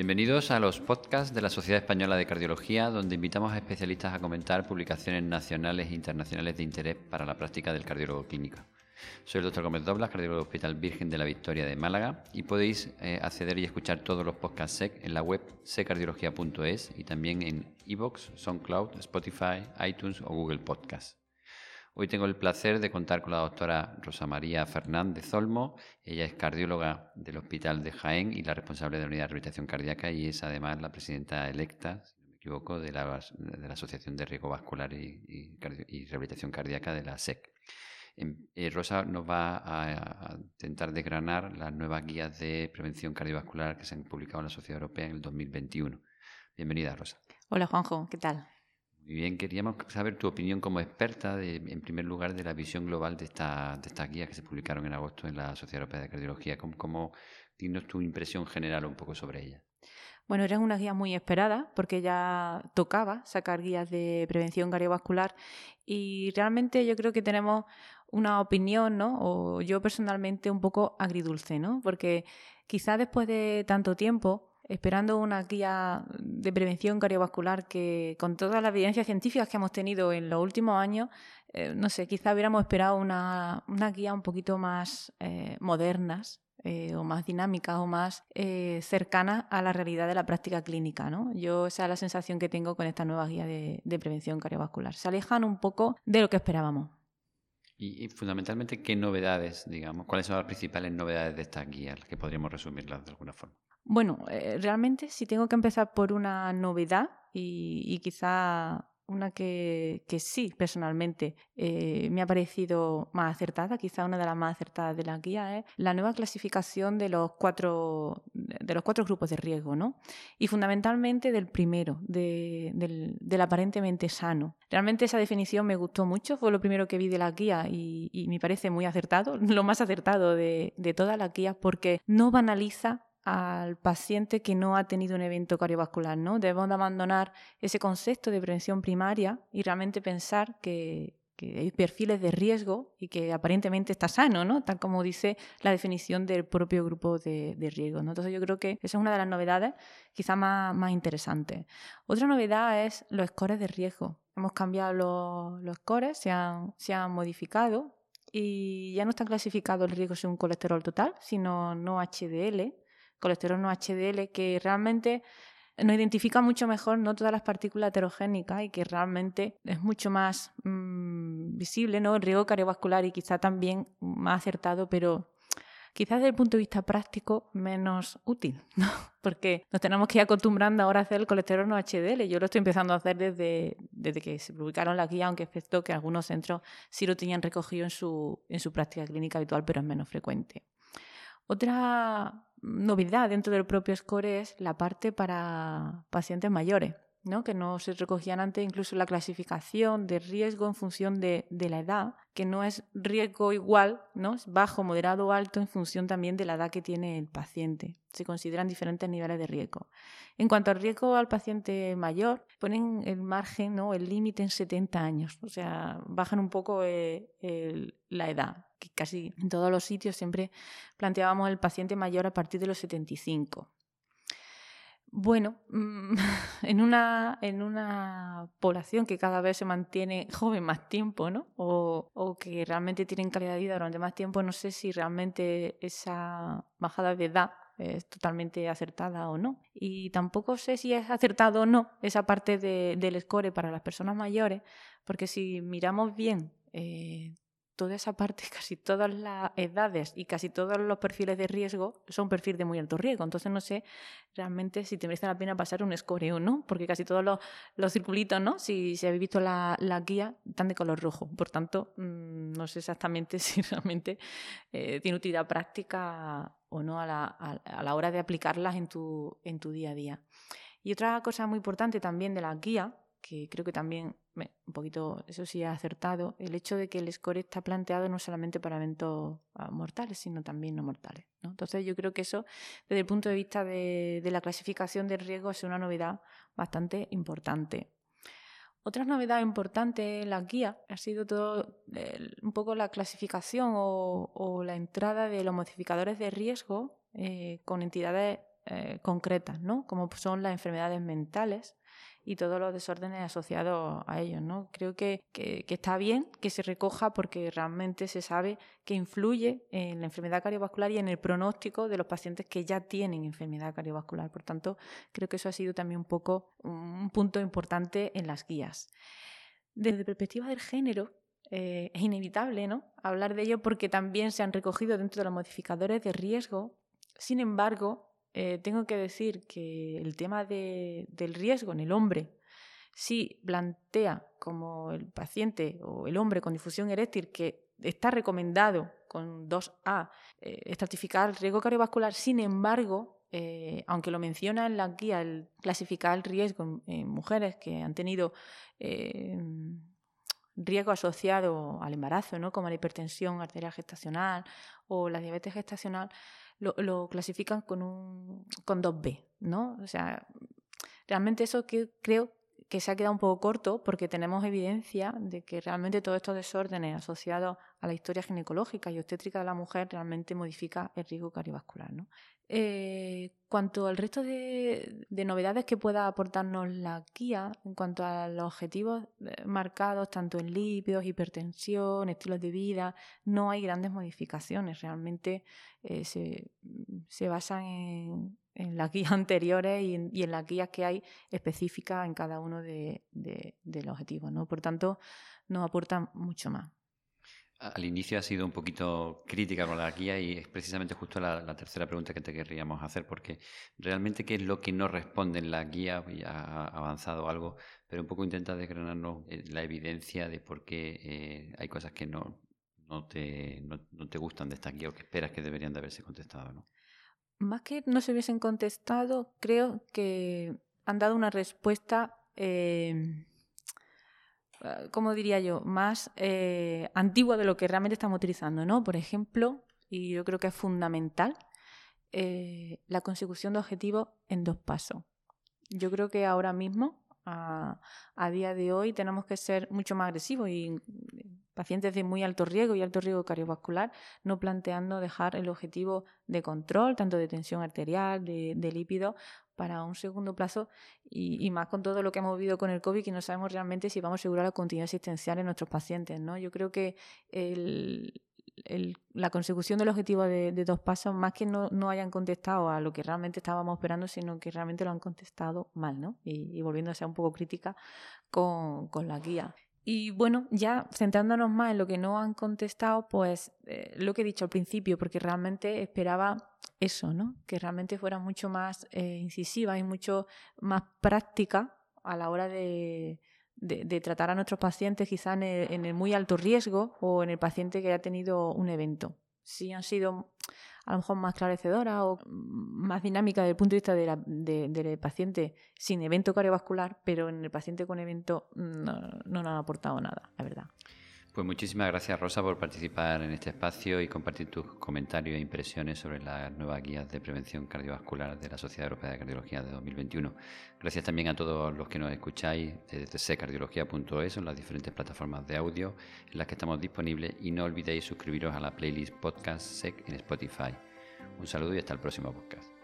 Bienvenidos a los podcasts de la Sociedad Española de Cardiología, donde invitamos a especialistas a comentar publicaciones nacionales e internacionales de interés para la práctica del cardiólogo clínico. Soy el doctor Gómez Doblas, cardiólogo del Hospital Virgen de la Victoria de Málaga, y podéis eh, acceder y escuchar todos los podcasts SEC en la web secardiología.es y también en iVoox, SoundCloud, Spotify, iTunes o Google Podcasts. Hoy tengo el placer de contar con la doctora Rosa María Fernández Olmo. Ella es cardióloga del Hospital de Jaén y la responsable de la unidad de rehabilitación cardíaca y es además la presidenta electa, si no me equivoco, de la, Asociación de Riesgo Vascular y, Rehabilitación Cardíaca de la SEC. Em, eh, Rosa nos va a, intentar desgranar las nuevas guías de prevención cardiovascular que se han publicado en la Sociedad Europea en el 2021. Bienvenida, Rosa. Hola, Juanjo, ¿qué tal? Muy bien, queríamos saber tu opinión como experta, en primer lugar, de la visión global de, esta, de estas guías que se publicaron en agosto en la Sociedad Europea de Cardiología. ¿Cómo, cómo tu impresión general un poco sobre ellas? Bueno, eran unas guías muy esperadas porque ya tocaba sacar guías de prevención cardiovascular y realmente yo creo que tenemos una opinión, ¿no? O yo personalmente un poco agridulce, ¿no? Porque quizá después de tanto tiempo esperando una guía de prevención cardiovascular que, con todas las evidencias científicas que hemos tenido en los últimos años, eh, no sé, quizá hubiéramos esperado una, guía un poquito más eh, modernas eh, o más dinámicas o más cercanas a la realidad de la práctica clínica. ¿no? Yo esa es la sensación que tengo con esta nueva guía de, prevención cardiovascular. Se alejan un poco de lo que esperábamos. Y, fundamentalmente, ¿qué novedades, digamos? ¿Cuáles son las principales novedades de estas guías? Que podríamos resumirlas de alguna forma. Bueno, eh, realmente si tengo que empezar por una novedad y, quizá una que, sí, personalmente, eh, me ha parecido más acertada, quizá una de las más acertadas de la guía, es la nueva clasificación de los cuatro, de los cuatro grupos de riesgo, ¿no? Y fundamentalmente del primero, del, aparentemente sano. Realmente esa definición me gustó mucho, fue lo primero que vi de la guía y, me parece muy acertado, lo más acertado de, de todas las guías, porque no banaliza al paciente que no ha tenido un evento cardiovascular, ¿no? Debemos de abandonar ese concepto de prevención primaria y realmente pensar que, hay perfiles de riesgo y que aparentemente está sano, ¿no? Tal como dice la definición del propio grupo de, riesgo. Entonces yo creo que esa es una de las novedades quizá más, más interesantes. Otra novedad es los scores de riesgo. Hemos cambiado los, los scores, se han, se han modificado y ya no está clasificado el riesgo según colesterol total, sino no HDL, colesterol no HDL, que realmente nos identifica mucho mejor no todas las partículas heterogénicas y que realmente es mucho más mm, visible, ¿no? El riesgo cardiovascular y quizá también más acertado, pero quizás desde el punto de vista práctico menos útil, ¿no? Porque nos tenemos que ir acostumbrando ahora a hacer el colesterol no HDL. Yo lo estoy empezando a hacer desde, desde que se publicaron la guía, aunque es que algunos centros sí lo tenían recogido en su, en su práctica clínica habitual, pero es menos frecuente. Otra novedad dentro del propio score es la parte para pacientes mayores, ¿no? que no se recogían antes incluso la clasificación de riesgo en función de, la edad, que no es riesgo igual, ¿no? es bajo, moderado o alto en función también de la edad que tiene el paciente. Se consideran diferentes niveles de riesgo. En cuanto al riesgo al paciente mayor, ponen el margen, ¿no? el límite en 70 años, o sea, bajan un poco eh, la edad que casi en todos los sitios siempre planteábamos el paciente mayor a partir de los 75. Bueno, mm, en una, en una población que cada vez se mantiene joven más tiempo, ¿no? O, que realmente tienen calidad de vida durante más tiempo, no sé si realmente esa bajada de edad es totalmente acertada o no. Y tampoco sé si es acertado o no esa parte de, del score para las personas mayores, porque si miramos bien eh, toda esa parte, casi todas las edades y casi todos los perfiles de riesgo son perfiles de muy alto riesgo. Entonces no sé realmente si te merece la pena pasar un score o no, porque casi todos los, los circulitos, ¿no? Si, si habéis visto la, la, guía, están de color rojo. Por tanto, mm, no sé exactamente si realmente eh, tiene utilidad práctica o no a la, a la hora de aplicarlas en tu, en tu día a día. Y otra cosa muy importante también de la guía que creo que también, un poquito, eso sí ha acertado, el hecho de que el score está planteado no solamente para eventos ah, mortales, sino también no mortales. ¿no? Entonces yo creo que eso, desde el punto de vista de, la clasificación de riesgo, es una novedad bastante importante. Otra novedad importante en la guía ha sido todo un poco la clasificación o, la entrada de los modificadores de riesgo eh, con entidades eh, concretas, ¿no? Como son las enfermedades mentales y todos los desórdenes asociados a ellos. ¿no? Creo que, está bien que se recoja porque realmente se sabe que influye en la enfermedad cardiovascular y en el pronóstico de los pacientes que ya tienen enfermedad cardiovascular. Por tanto, creo que eso ha sido también un poco un punto importante en las guías. Desde perspectiva del género, eh, es inevitable ¿no? hablar de ello porque también se han recogido dentro de los modificadores de riesgo. Sin embargo, eh, tengo que decir que el tema del riesgo en el hombre sí plantea como el paciente o el hombre con difusión eréctil que está recomendado con 2A eh, estratificar el riesgo cardiovascular, sin embargo, eh, aunque lo menciona en la guía, el clasificar el riesgo en, mujeres que han tenido riesgo asociado al embarazo, ¿no? como la hipertensión arterial gestacional o la diabetes gestacional, lo, clasifican con un con 2B, ¿no? O sea, realmente eso que creo que se ha quedado un poco corto porque tenemos evidencia de que realmente todos estos desórdenes asociados a la historia ginecológica y obstétrica de la mujer realmente modifica el riesgo cardiovascular. ¿no? Eh, cuanto al resto de, novedades que pueda aportarnos la guía, en cuanto a los objetivos eh, marcados tanto en lípidos, hipertensión, estilos de vida, no hay grandes modificaciones. Realmente eh, se, basan en, las guías anteriores y en, las guías que hay específicas en cada uno de, los objetivos. ¿no? Por tanto, no aportan mucho más al inicio ha sido un poquito crítica con la guía y es precisamente justo la, tercera pregunta que te querríamos hacer, porque realmente qué es lo que no responde en la guía, ha avanzado algo, pero un poco intenta desgranarnos eh, la evidencia de por qué eh, hay cosas que no, no, te, no, te gustan de esta guía o que esperas que deberían de haberse contestado. ¿no? Más que no se hubiesen contestado, creo que han dado una respuesta... Eh, eh, ¿cómo diría yo?, más eh, antigua de lo que realmente estamos utilizando, ¿no? Por ejemplo, y yo creo que es fundamental, eh, la consecución de objetivos en dos pasos. Yo creo que ahora mismo, a, a, día de hoy, tenemos que ser mucho más agresivos y pacientes de muy alto riesgo y alto riesgo cardiovascular, no planteando dejar el objetivo de control, tanto de tensión arterial, de, de lípidos, para un segundo plazo y, más con todo lo que hemos vivido con el COVID, que no sabemos realmente si vamos a asegurar la continuidad asistencial en nuestros pacientes. ¿no? Yo creo que la consecución del objetivo de, dos pasos, más que no, no, hayan contestado a lo que realmente estábamos esperando, sino que realmente lo han contestado mal, ¿no? Y, y volviéndose un poco crítica con, con la guía. Y bueno, ya centrándonos más en lo que no han contestado, pues eh, lo que he dicho al principio, porque realmente esperaba eso, ¿no? Que realmente fuera mucho más eh, incisiva y mucho más práctica a la hora de, de, tratar a nuestros pacientes, quizá en el, muy alto riesgo o en el paciente que haya tenido un evento. Sí han sido a lo mejor más esclarecedora o más dinámica desde el punto de vista del paciente sin evento cardiovascular, pero en el paciente con evento no, no nos han aportado nada, la verdad. Pues muchísimas gracias Rosa por participar en este espacio y compartir tus comentarios e impresiones sobre las nuevas guías de prevención cardiovascular de la Sociedad Europea de Cardiología de 2021. Gracias también a todos los que nos escucháis desde secardiología.es en las diferentes plataformas de audio en las que estamos disponibles y no olvidéis suscribiros a la playlist Podcast SEC en Spotify. Un saludo y hasta el próximo podcast.